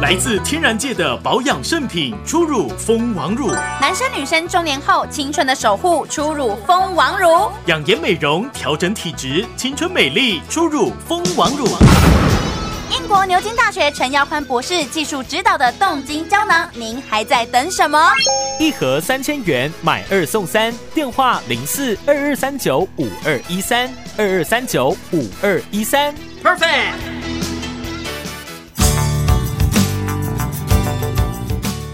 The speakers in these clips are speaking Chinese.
来自天然界的保养圣品，初乳蜂王乳，男生女生中年后青春的守护，初乳蜂王乳，养颜美容，调整体质，青春美丽，初乳蜂王乳。英国牛津大学陈耀宽博士技术指导的冻精胶囊，您还在等什么？一盒三千元，买二送三，电话零四二二三九五二一三二二三九五二一三，perfect。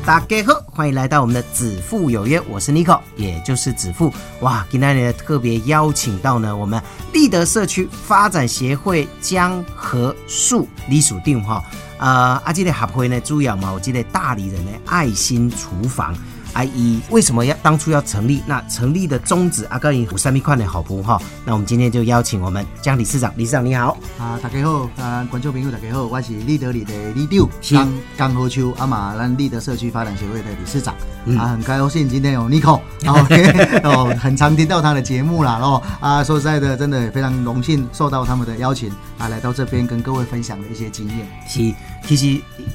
大家好，欢迎来到我们的子父有约，我是 Nico，也就是子父。哇，今天呢特别邀请到呢我们立德社区发展协会江和树李属定哈，呃，啊，这个协会呢主要嘛，我记得大理人的爱心厨房。阿姨为什么要当初要成立？那成立的宗旨，阿哥以五三米宽的好朋哈。那我们今天就邀请我们江理事长，理事长你好。啊，大家好，啊，观众朋友大家好，我是立德里的李丢，江江河秋阿玛咱立德社区发展协会的理事长。啊，很高兴今天有 Nico，哦，很常听到他的节目啦，哦，啊，说实在的，真的非常荣幸受到他们的邀请，啊，来到这边跟各位分享的一些经验。是，其实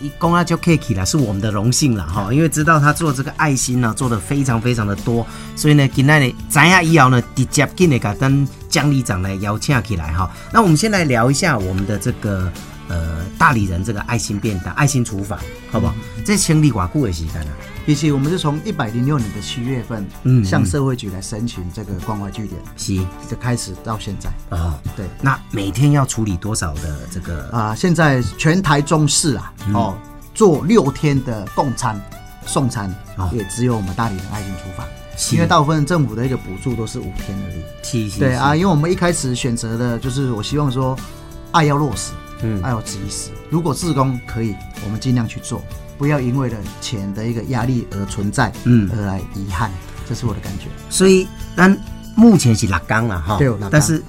一公阿就 Kiki 啦，是我们的荣幸了哈，因为知道他做这个爱心。呢做的非常非常的多，所以呢，今天呢，咱亚医疗呢，直接进来跟姜里长来邀请起来哈。那我们先来聊一下我们的这个呃大理人这个爱心便当、爱心厨房，好不好？这清理寡固的时间呢？其实我们是从一百零六年的七月份，嗯，向社会局来申请这个关怀据点，是，就开始到现在啊。对，那每天要处理多少的这个啊？现在全台中市啊，哦，做六天的供餐。送餐也只有我们大理人爱心厨房，因为大部分政府的一个补助都是五天而已。对啊，因为我们一开始选择的就是我希望说，爱要落实，嗯，爱要及时。如果自工可以，我们尽量去做，不要因为了钱的一个压力而存在，嗯，而来遗憾，这是我的感觉。所以，但目前是六缸了哈，对，但是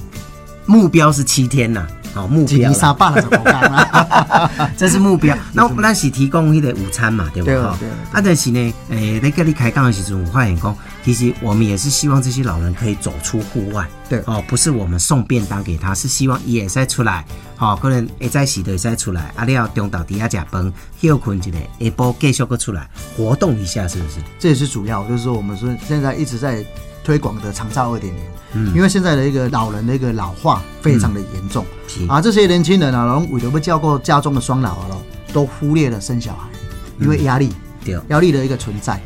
目标是七天呐。好目标，这是目标。那那是提供一个午餐嘛，对不对？啊，但是呢，诶，在跟你开讲的时候，我发现讲，其实我们也是希望这些老人可以走出户外。对，哦，不是我们送便当给他，是希望也再出来，好，可能也在洗的也再出来，啊，你要中岛底下加崩，休困一下，下波继续个出来活动一下，是不是？这也是主要，就是说我们说现在一直在。推广的长照二点零，嗯，因为现在的一个老人的一个老化非常的严重，啊，这些年轻人啊，然后为了不照顾家中的双老啊，都忽略了生小孩，因为压力，对，压力的一个存在，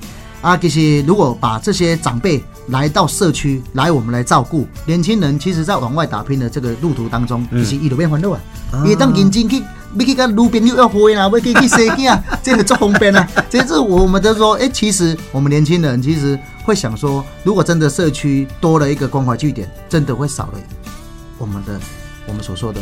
啊，其实如果把这些长辈来到社区来我们来照顾年轻人，其实在往外打拼的这个路途当中，其实一路变欢乐啊，也当认真去。你去跟路边又要回啦，要去去生囝，这个做方便啊。这是我们都说，哎，其实我们年轻人其实会想说，如果真的社区多了一个关怀据点，真的会少了我们的我们所说的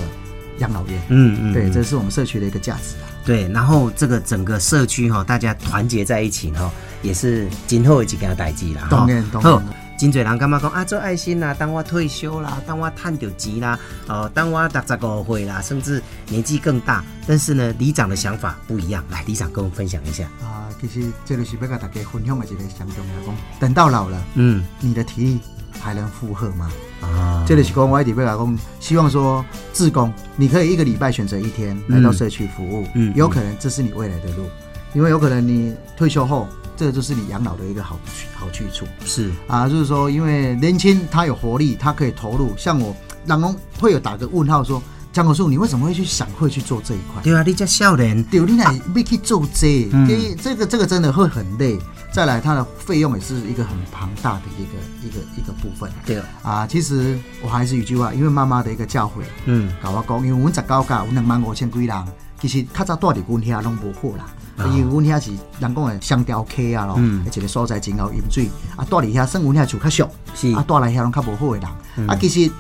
养老院。嗯嗯，对，这是我们社区的一个价值啊。对，然后这个整个社区哈，大家团结在一起哈，也是今后一几件代志啦。当然，当然。真侪人干嘛讲啊？做爱心啦，当我退休啦，当我赚到钱啦，哦，当我六十五岁啦，甚至年纪更大，但是呢，里长的想法不一样。来，里长跟我们分享一下。啊，其实这个是要跟大家分享的一个相重要讲，等到老了，嗯，你的体力还能负荷吗？啊，这里是讲我一直要讲，希望说志工，你可以一个礼拜选择一天来到社区服务，嗯，有可能这是你未来的路，因为有可能你退休后。这个就是你养老的一个好好去处，是啊，就是说，因为年轻他有活力，他可以投入。像我，然后会有打个问号说，江国树，你为什么会去想会去做这一块？对啊，你叫少年，对，你来没去做这，这这个这个真的会很累。再来，它的费用也是一个很庞大的一个一个一个部分。对啊，其实我还是一句话，因为妈妈的一个教诲，嗯，搞我讲，因为我们十九家有两万五千几人，其实较早住伫阮遐拢无好啦。因为阮遐是人讲的香蕉溪啊咯，一个所在真好饮水。啊，住伫遐算阮遐就较俗，是啊，住来遐拢较无好的人。啊，其实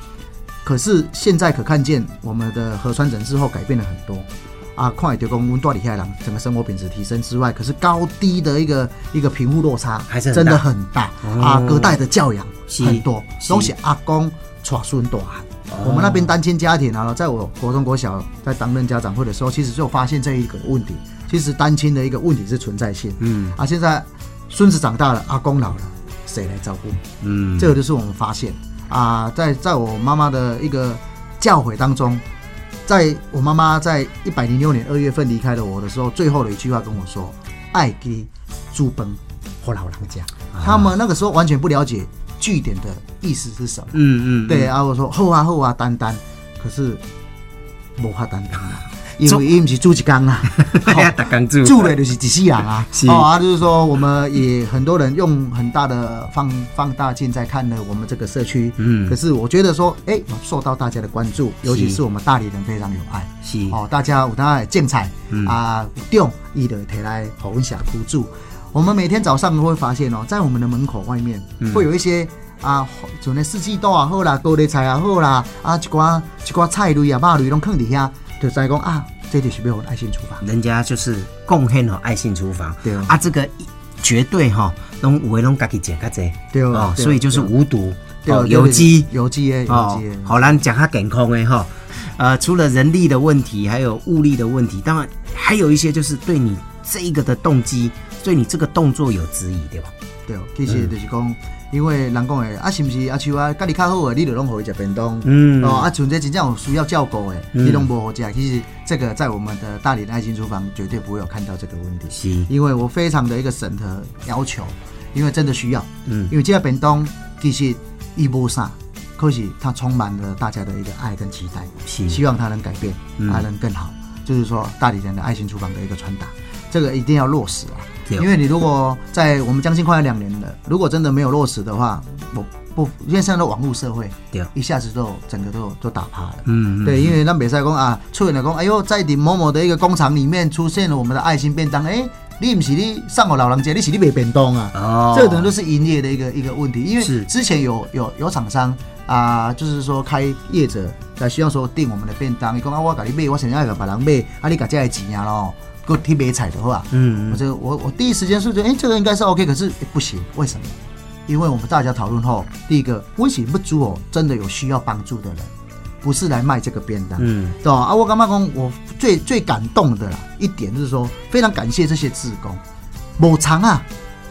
可是现在可看见我们的核酸诊之后改变了很多。啊，看会到讲阮住伫遐人整个生活品质提升之外，可是高低的一个一个贫富落差还是真的很大啊。隔代的教养很多，东西阿公传孙大汉。我们那边单亲家庭啊，在我国中国小在担任家长会的时候，其实就发现这一个问题。其实单亲的一个问题是存在性，嗯啊，现在孙子长大了，阿公老了，谁来照顾？嗯，这个就是我们发现啊，在在我妈妈的一个教诲当中，在我妈妈在一百零六年二月份离开了我的时候，最后的一句话跟我说：“爱给猪崩或老人家。”他们那个时候完全不了解句点的意思是什么。嗯嗯，对啊，我说后啊后啊，丹丹，可是无法丹丹啊，因为伊毋是住一工啊，哎呀，住住的就是一世人啊。是哦啊，就是说我们也很多人用很大的放放大镜在看呢我们这个社区。嗯可是我觉得说，哎，有受到大家的关注，尤其是我们大理人非常有爱。是哦，大家有当然精彩嗯啊，有中伊的提来分享互助。我们每天早上都会发现哦，在我们的门口外面、嗯会有一些啊，像那四季豆啊好啦，高丽菜啊好啦，啊一寡一寡菜类啊、肉类拢放伫遐，就知讲啊，这就是要我们爱心厨房。人家就是贡献了爱心厨房，对哦啊，这个绝对哈，拢有的拢家己剪较济，对哦所以就是无毒，哦，对对有机，有机的，有哦机的，，好咱讲较健康的哈。呃，除了人力的问题，还有物力的问题，当然还有一些就是对你这一个的动机，对你这个动作有质疑，对吧？对哦，其实就是讲，因为人讲的啊，是不是啊，像啊，家己较好的，你就拢互伊食便当。嗯。哦，啊，像这真正有需要照顾的，嗯。你拢无好食。其实这个在我们的大理的爱心厨房绝对不会有看到这个问题。是，因为我非常的一个审核要求，因为真的需要，嗯。因为这个便当其实一无啥，可是它充满了大家的一个爱跟期待，是。希望它能改变，嗯。它能更好，就是说大理人的爱心厨房的一个传达，这个一定要落实啊，因为你如果在我们将近快要两年了，如果真的没有落实的话，我不，因为现在的网络社会，对。一下子都整个都都打趴了，嗯嗯对，因为那比赛讲啊，出现了工，哎呦，在你某某的一个工厂里面出现了我们的爱心便当，哎，你不是你上我老人家，你是你没便当啊？哦。这个可能都是营业的一个一个问题，因是。为之前有有有厂商啊、就是说开业者在希望说订我们的便当，你讲啊，我给你买，我想要给别人买，啊，你给这个钱啊咯，给我去买菜的话，嗯我这我我第一时间是觉得，哎、这个应该是 OK，可是、哎不行，为什么？因为我们大家讨论后，第一个，为什么不足哦？真的有需要帮助的人，不是来卖这个便当，嗯对吧？啊，我刚刚讲，我最最感动的啦一点就是说，非常感谢这些志工，某长啊，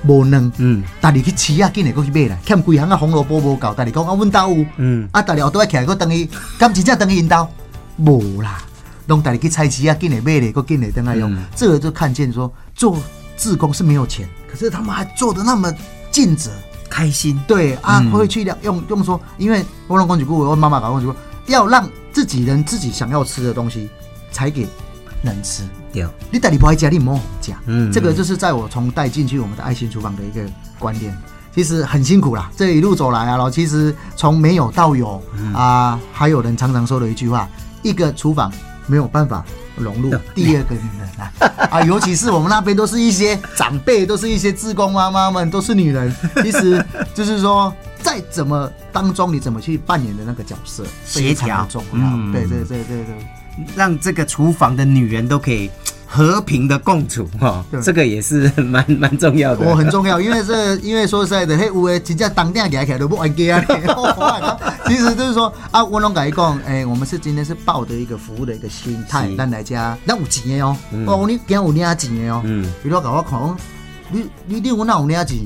无能，嗯。逐日去饲啊，紧来搁去买啦，欠几行啊红萝卜无够，逐日讲啊，阮兜有，嗯。啊，大家后倒来起来，搁等于，敢真正等于因兜？无啦，拢逐日去菜市啊，紧来买咧，搁紧来等来用，嗯。这个就看见说做志工是没有钱，可是他们还做的那么尽责，开心，对啊，嗯。会去用用说，因为我老公讲句，我妈妈讲句，要让自己人自己想要吃的东西才给人吃。对，你带你不爱家，你莫讲。嗯这个就是在我从带进去我们的爱心厨房的一个观念。其实很辛苦啦，这一路走来啊，其实从没有到有、嗯啊，还有人常常说的一句话：一个厨房没有办法融入第二个女人啊啊，尤其是我们那边都是一些长辈，都是一些志工妈妈们，都是女人。其实就是说，在怎么当中，你怎么去扮演的那个角色，非常协调的重要。嗯对对对对对。让这个厨房的女人都可以和平的共处哈对，这个也是 蛮蛮重要的。我很重要，因为这 因为说实在的，嘿，有的真正当店起来都不玩家啊。其实就是说啊，我拢甲伊讲，哎、我们是今天是抱着一个服务的一个心态是，咱来家，咱有钱的哦，嗯哦，你今有领钱的哦，嗯比如甲我看，讲你你你有哪有领钱？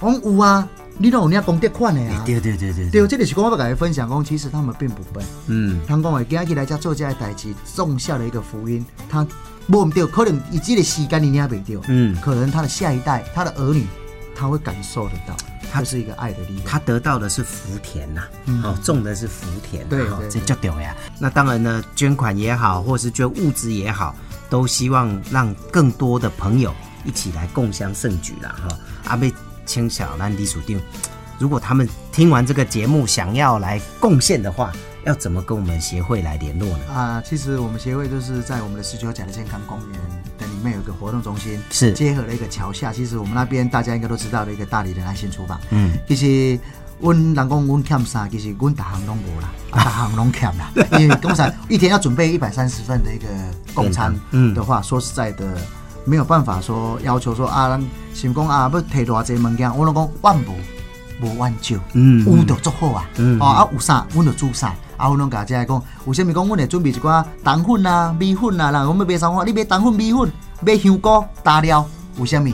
我讲有啊，你哪有领公德款的啊？对对对对对，这个是讲我要甲伊分享，讲其实他们并不笨。嗯他讲话今日来家做这个代志，种下了一个福音。他摸唔到，可能以这个时间你领袂到，嗯，可能他的下一代，他的儿女，他会感受得到，它是一个爱的力量。他得到的是福田呐、嗯。哦，种的是福田、对对这就对呀。那当然呢，捐款也好，或是捐物资也好，都希望让更多的朋友一起来共襄盛举啦，哈、阿贝清小兰李属定，如果他们听完这个节目想要来贡献的话，要怎么跟我们协会来联络呢？啊，其实我们协会就是在我们的十九甲的健康公园的里面有一个活动中心，是结合了一个桥下。其实我们那边大家应该都知道的一个大理的爱心厨房。嗯，其实阮人讲阮欠啥，其实阮大行拢无啦，啊，大行拢欠啦。因为讲啥，一天要准备一百三十份的一个供餐嗯的话，说实在的，没有办法说要求说啊，咱想讲啊，要摕偌济物件，我拢讲万无无挽救，嗯有就足好啊，嗯哦啊有啥，阮就煮啥，啊阮拢甲遮讲，有啥物讲，阮会准备一寡糖粉啊、米粉啊，啦，我们买啥货，你买糖粉、米粉，买香菇、大料，有啥物？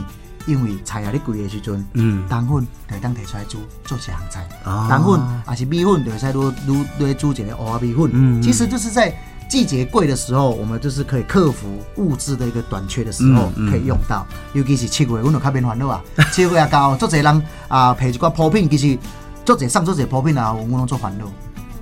因为菜啊，你贵的时阵，嗯糖粉就会当摕出来煮，做一项菜。哦糖粉还是米粉，就会使愈愈愈煮一个蚵仔米粉。嗯嗯其实就是在季节贵的时候，我们就是可以克服物资的一个短缺的时候，可以用到。尤其是七月，阮就较免烦恼啊。七月也到，足侪人啊，配一寡补品，其实足侪送足侪补品啊，阮拢做烦恼。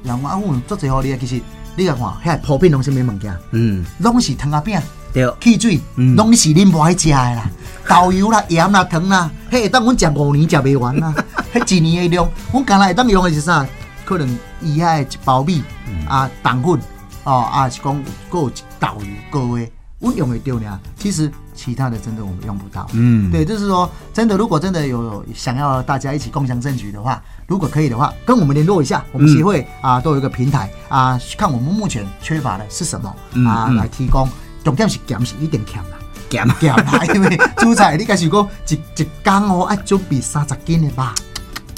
人讲啊，阮足侪互你啊，其实你甲看，遐普遍拢是咩物件？嗯，拢是汤仔饼。对，汽水，嗯拢是恁无爱食的啦，豆油啦、盐啦、糖啦，迄会当阮食五年食袂完啦，迄一年的量，阮干来会当用的是啥？可能伊遐的一包米啊，糖粉哦啊，是讲还有一豆油各位，阮用会着呢。其实其他的真的我们用不到。嗯，对，就是说，真的，如果真的有想要大家一起共享证据的话，如果可以的话，跟我们联络一下，我们协会啊都有一个平台啊，看我们目前缺乏的是什么嗯啊，嗯来提供。重点是减是一定减啦，咸咸啦，因为煮菜你开始讲一 一缸哦，爱准备三十斤的吧。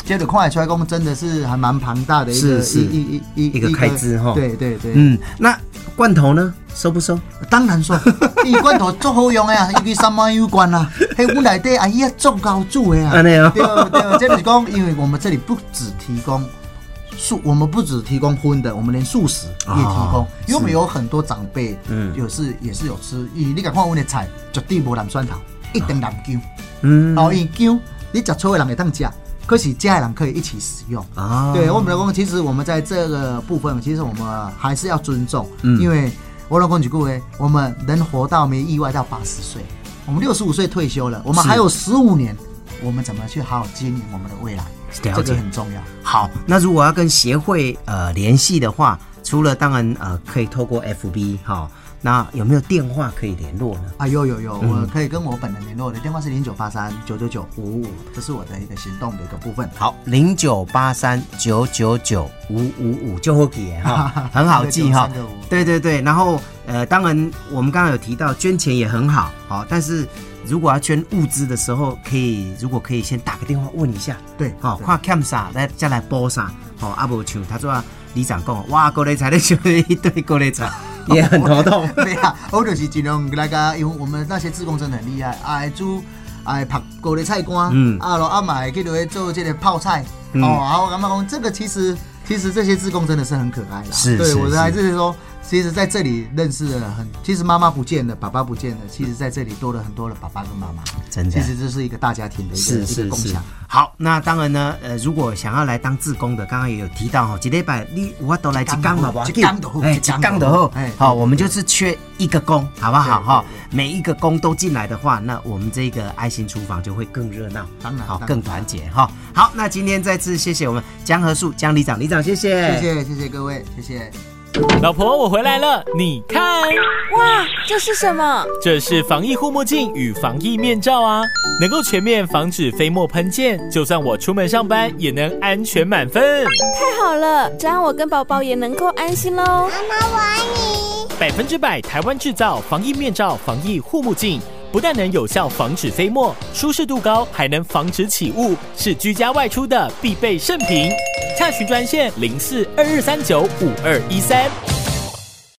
接着看得出来，讲真的是还蛮庞大的一个是是一一一一个开支哈对对对，嗯，那罐头呢？收不收？当然收，伊罐头足好用的啊，尤其三毛有关啊，迄阮内底阿姨啊足高煮的啊。安尼哦。对对，这就是讲，因为我们这里不只提供素，我们不只提供荤的，我们连素食也提供，哦因为我们有很多长辈，嗯。有是也是有吃，伊你甲看阮的菜绝对无蓝蒜头，一定蓝姜，嗯，哦，因姜你食错的人会当食，可是家的人可以一起使用。啊，对我们来讲，其实我们在这个部分，其实我们还是要尊重，嗯。因为我老公举过诶，我们能活到没意外到八十岁，我们六十五岁退休了，我们还有十五年，我们怎么去好好经营我们的未来？这个很重要。好，那如果要跟协会呃联系的话，除了当然呃可以透过 FB 哈、那有没有电话可以联络呢？啊，有有有，嗯我可以跟我本人联络，我的电话是零九八三九九九五五，这是我的一个行动的一个部分。好，零九八三九九九五五五就会给哈，很好记哈。对对对，然后呃，当然我们刚刚有提到捐钱也很好，好，但是如果要捐物资的时候，可以如果可以先打个电话问一下，对，好，对看欠啥来再来补啥，好，啊无像他说啊里长讲，哇，高丽菜咧修一堆高丽菜，也很头痛。对啊，我就是尽量大家，因为我们那些志工真的很厉害，爱煮爱拍高丽菜干，嗯啊，然后啊买去落去做这个泡菜，嗯哦，啊，我感觉讲这个其实其实这些志工真的是很可爱的，是是对我还是是说。其实在这里认识了很，其实妈妈不见了，爸爸不见了，其实在这里多了很多的爸爸跟妈妈，真的其实这是一个大家庭的一个一是是是个共享。，好，那当然呢，呃，如果想要来当志工的，刚刚也有提到哈，一礼拜你我都来一缸好不好？一缸就好哎，一一缸就好缸就好哎。好，我们就是缺一个工，好不好对哈？每一个工都进来的话，那我们这个爱心厨房就会更热闹，好，当然好更团结哈。好，那今天再次谢谢我们江和树江里长，里长谢谢，谢谢谢谢各位，谢谢。老婆，我回来了，你看，哇，这是什么？这是防疫护目镜与防疫面罩啊，能够全面防止飞沫喷溅，就算我出门上班也能安全满分。太好了，这样我跟宝宝也能够安心喽。妈妈我爱你。百分之百台湾制造防疫面罩、防疫护目镜，不但能有效防止飞沫，舒适度高，还能防止起雾，是居家外出的必备圣品。查询专线零四二二三九五二一三。